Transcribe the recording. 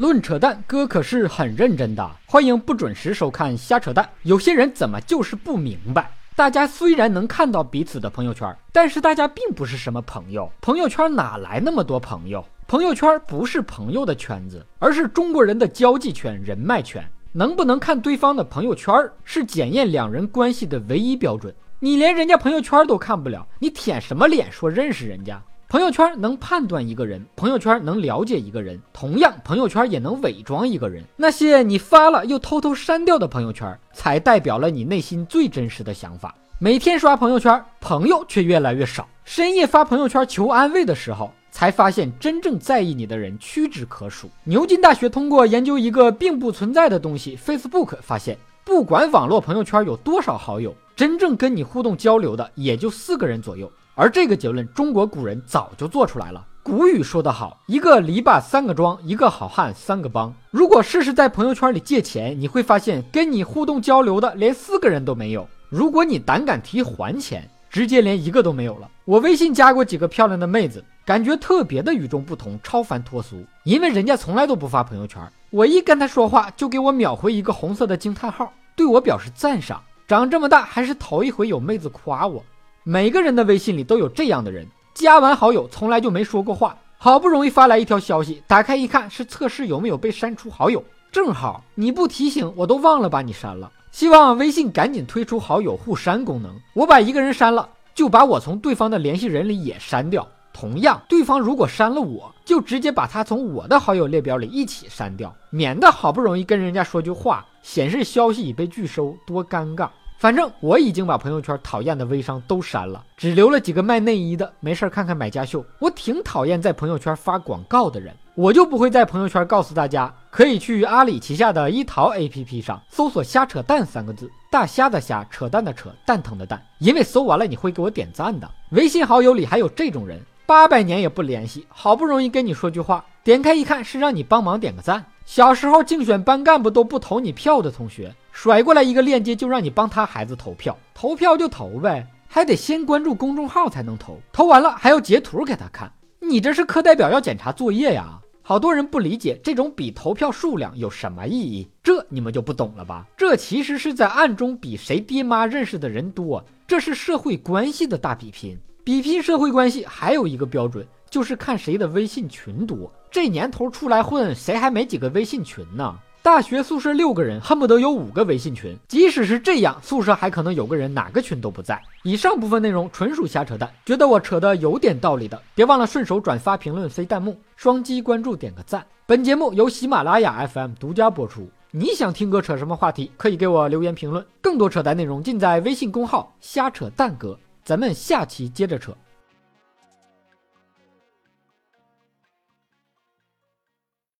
论扯淡，哥可是很认真的。欢迎不准时收看瞎扯淡。有些人怎么就是不明白？大家虽然能看到彼此的朋友圈，但是大家并不是什么朋友。朋友圈哪来那么多朋友？朋友圈不是朋友的圈子，而是中国人的交际圈、人脉圈。能不能看对方的朋友圈，是检验两人关系的唯一标准。你连人家朋友圈都看不了，你舔什么脸说认识人家？朋友圈能判断一个人，朋友圈能了解一个人，同样，朋友圈也能伪装一个人。那些你发了又偷偷删掉的朋友圈，才代表了你内心最真实的想法。每天刷朋友圈，朋友却越来越少。深夜发朋友圈求安慰的时候，才发现真正在意你的人屈指可数。牛津大学通过研究一个并不存在的东西 ——Facebook，发现，不管网络朋友圈有多少好友，真正跟你互动交流的也就四个人左右。而这个结论，中国古人早就做出来了。古语说得好，一个篱笆三个桩，一个好汉三个帮。如果试试在朋友圈里借钱，你会发现跟你互动交流的连四个人都没有。如果你胆敢提还钱，直接连一个都没有了。我微信加过几个漂亮的妹子，感觉特别的与众不同，超凡脱俗。因为人家从来都不发朋友圈，我一跟她说话，就给我秒回一个红色的惊叹号，对我表示赞赏。长这么大还是头一回有妹子夸我。每个人的微信里都有这样的人，加完好友从来就没说过话，好不容易发来一条消息，打开一看是测试有没有被删除好友，正好你不提醒我都忘了把你删了。希望微信赶紧推出好友互删功能，我把一个人删了，就把我从对方的联系人里也删掉。同样，对方如果删了我，就直接把他从我的好友列表里一起删掉，免得好不容易跟人家说句话，显示消息已被拒收，多尴尬。反正我已经把朋友圈讨厌的微商都删了，只留了几个卖内衣的，没事看看买家秀。我挺讨厌在朋友圈发广告的人，我就不会在朋友圈告诉大家，可以去阿里旗下的一淘 APP 上搜索“瞎扯淡”三个字，大虾的虾，扯淡的扯，蛋疼的蛋，因为搜完了你会给我点赞的。微信好友里还有这种人，八百年也不联系，好不容易跟你说句话，点开一看是让你帮忙点个赞。小时候竞选班干部都不投你票的同学。甩过来一个链接，就让你帮他孩子投票，投票就投呗，还得先关注公众号才能投，投完了还要截图给他看，你这是课代表要检查作业呀？好多人不理解这种比投票数量有什么意义，这你们就不懂了吧？这其实是在暗中比谁爹妈认识的人多，这是社会关系的大比拼。比拼社会关系还有一个标准，就是看谁的微信群多。这年头出来混，谁还没几个微信群呢？大学宿舍六个人，恨不得有五个微信群。即使是这样，宿舍还可能有个人哪个群都不在。以上部分内容纯属瞎扯淡，觉得我扯的有点道理的，别忘了顺手转发、评论、飞弹幕、双击关注、点个赞。本节目由喜马拉雅 FM 独家播出。你想听哥扯什么话题，可以给我留言评论。更多扯淡内容尽在微信公号“瞎扯淡哥”。咱们下期接着扯。